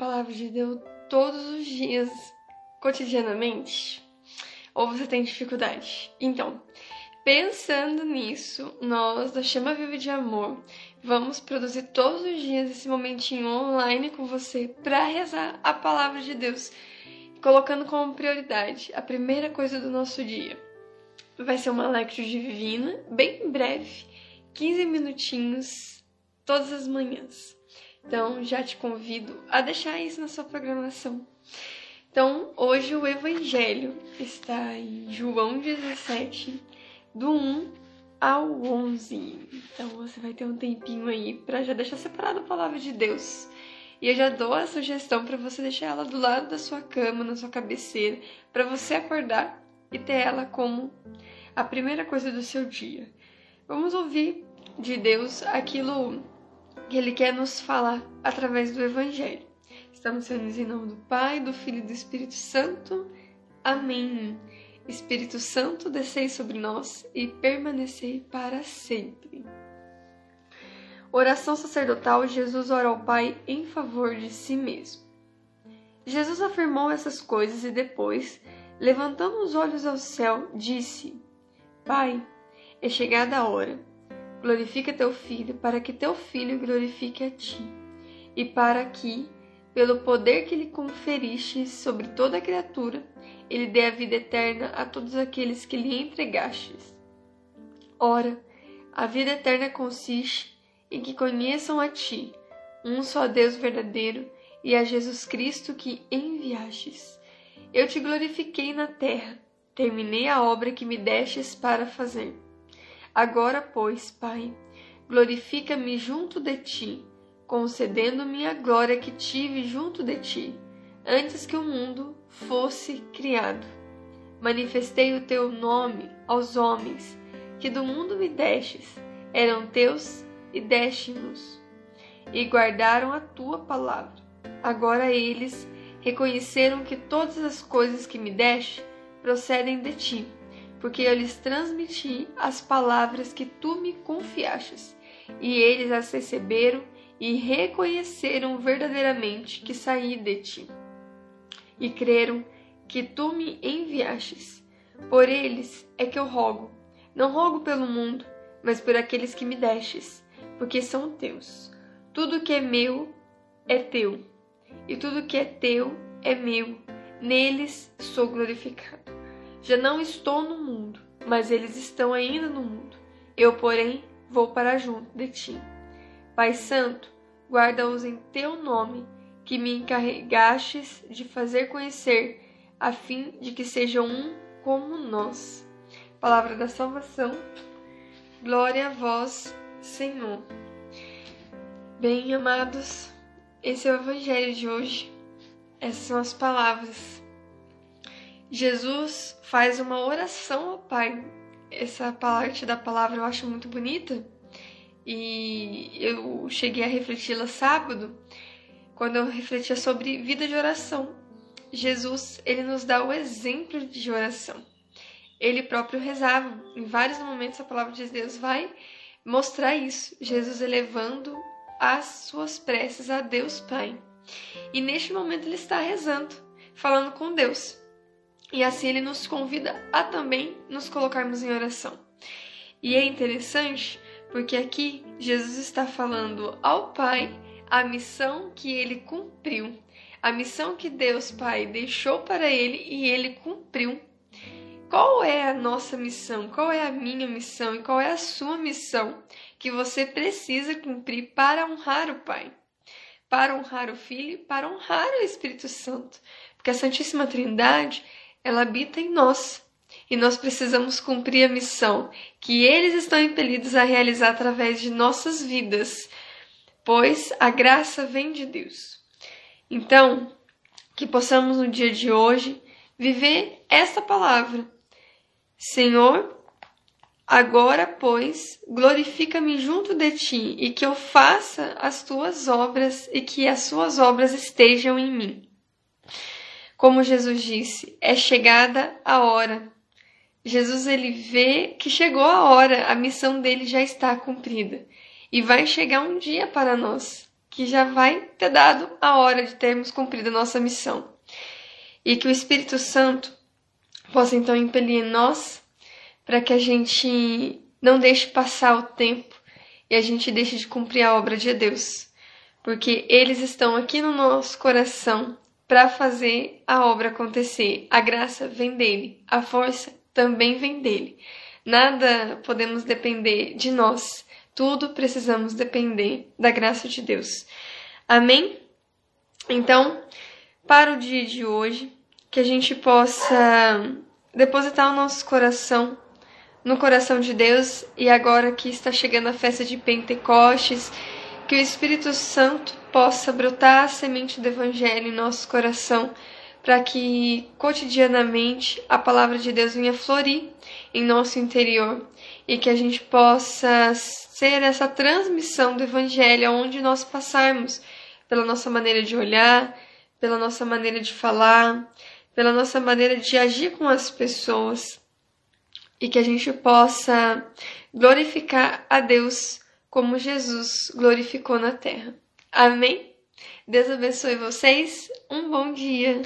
palavra de Deus todos os dias, cotidianamente? Ou você tem dificuldade? Então, pensando nisso, nós da Chama Viva de Amor vamos produzir todos os dias esse momentinho online com você para rezar a palavra de Deus, colocando como prioridade a primeira coisa do nosso dia. Vai ser uma lecture divina, bem breve, 15 minutinhos todas as manhãs. Então, já te convido a deixar isso na sua programação. Então, hoje o Evangelho está em João 17, do 1 ao 11. Então, você vai ter um tempinho aí para já deixar separado a palavra de Deus. E eu já dou a sugestão para você deixar ela do lado da sua cama, na sua cabeceira, para você acordar e ter ela como a primeira coisa do seu dia. Vamos ouvir de Deus aquilo que Ele quer nos falar através do Evangelho. Estamos reunidos em nome do Pai, do Filho e do Espírito Santo. Amém. Espírito Santo, descei sobre nós e permanecei para sempre. Oração sacerdotal, Jesus ora ao Pai em favor de si mesmo. Jesus afirmou essas coisas e depois, levantando os olhos ao céu, disse: Pai, é chegada a hora glorifica teu filho, para que teu filho glorifique a ti, e para que, pelo poder que lhe conferiste sobre toda a criatura, ele dê a vida eterna a todos aqueles que lhe entregastes. Ora, a vida eterna consiste em que conheçam a ti, um só Deus verdadeiro, e a Jesus Cristo que enviastes. Eu te glorifiquei na terra, terminei a obra que me destes para fazer. Agora, pois, Pai, glorifica-me junto de ti, concedendo-me a glória que tive junto de ti, antes que o mundo fosse criado. Manifestei o teu nome aos homens, que do mundo me destes, eram teus e deste-nos, e guardaram a tua palavra. Agora eles reconheceram que todas as coisas que me deste procedem de ti porque eu lhes transmiti as palavras que tu me confiastes, e eles as receberam e reconheceram verdadeiramente que saí de ti, e creram que tu me enviastes. Por eles é que eu rogo, não rogo pelo mundo, mas por aqueles que me destes, porque são teus. Tudo que é meu é teu, e tudo que é teu é meu, neles sou glorificado. Já não estou no mundo, mas eles estão ainda no mundo. Eu, porém, vou para junto de ti. Pai Santo, guarda-os em teu nome, que me encarregastes de fazer conhecer, a fim de que sejam um como nós. Palavra da salvação. Glória a vós, Senhor. Bem, amados, esse é o Evangelho de hoje. Essas são as palavras Jesus faz uma oração ao Pai. Essa parte da palavra eu acho muito bonita e eu cheguei a refleti-la sábado quando eu refletia sobre vida de oração. Jesus, ele nos dá o exemplo de oração. Ele próprio rezava. Em vários momentos a palavra de Deus vai mostrar isso. Jesus elevando as suas preces a Deus Pai. E neste momento ele está rezando, falando com Deus. E assim ele nos convida a também nos colocarmos em oração. E é interessante porque aqui Jesus está falando ao Pai a missão que ele cumpriu, a missão que Deus Pai deixou para ele e ele cumpriu. Qual é a nossa missão? Qual é a minha missão e qual é a sua missão que você precisa cumprir para honrar o Pai? Para honrar o Filho, para honrar o Espírito Santo. Porque a Santíssima Trindade ela habita em nós. E nós precisamos cumprir a missão que eles estão impelidos a realizar através de nossas vidas, pois a graça vem de Deus. Então, que possamos no dia de hoje viver esta palavra. Senhor, agora, pois, glorifica-me junto de ti e que eu faça as tuas obras e que as suas obras estejam em mim. Como Jesus disse, é chegada a hora. Jesus ele vê que chegou a hora, a missão dele já está cumprida e vai chegar um dia para nós. que já vai ter dado a hora de termos cumprido a nossa missão. E que o Espírito Santo possa então impelir nós para que a gente não deixe passar o tempo e a gente deixe de cumprir a obra de Deus. Porque eles estão aqui no nosso coração para fazer a obra acontecer. A graça vem dele, a força também vem dele. Nada podemos depender de nós, tudo precisamos depender da graça de Deus. Amém? Então, para o dia de hoje, que a gente possa depositar o nosso coração no coração de Deus e agora que está chegando a festa de Pentecostes, que o Espírito Santo possa brotar a semente do Evangelho em nosso coração, para que cotidianamente a palavra de Deus venha florir em nosso interior e que a gente possa ser essa transmissão do Evangelho aonde nós passarmos, pela nossa maneira de olhar, pela nossa maneira de falar, pela nossa maneira de agir com as pessoas e que a gente possa glorificar a Deus como Jesus glorificou na terra. Amém? Deus abençoe vocês. Um bom dia.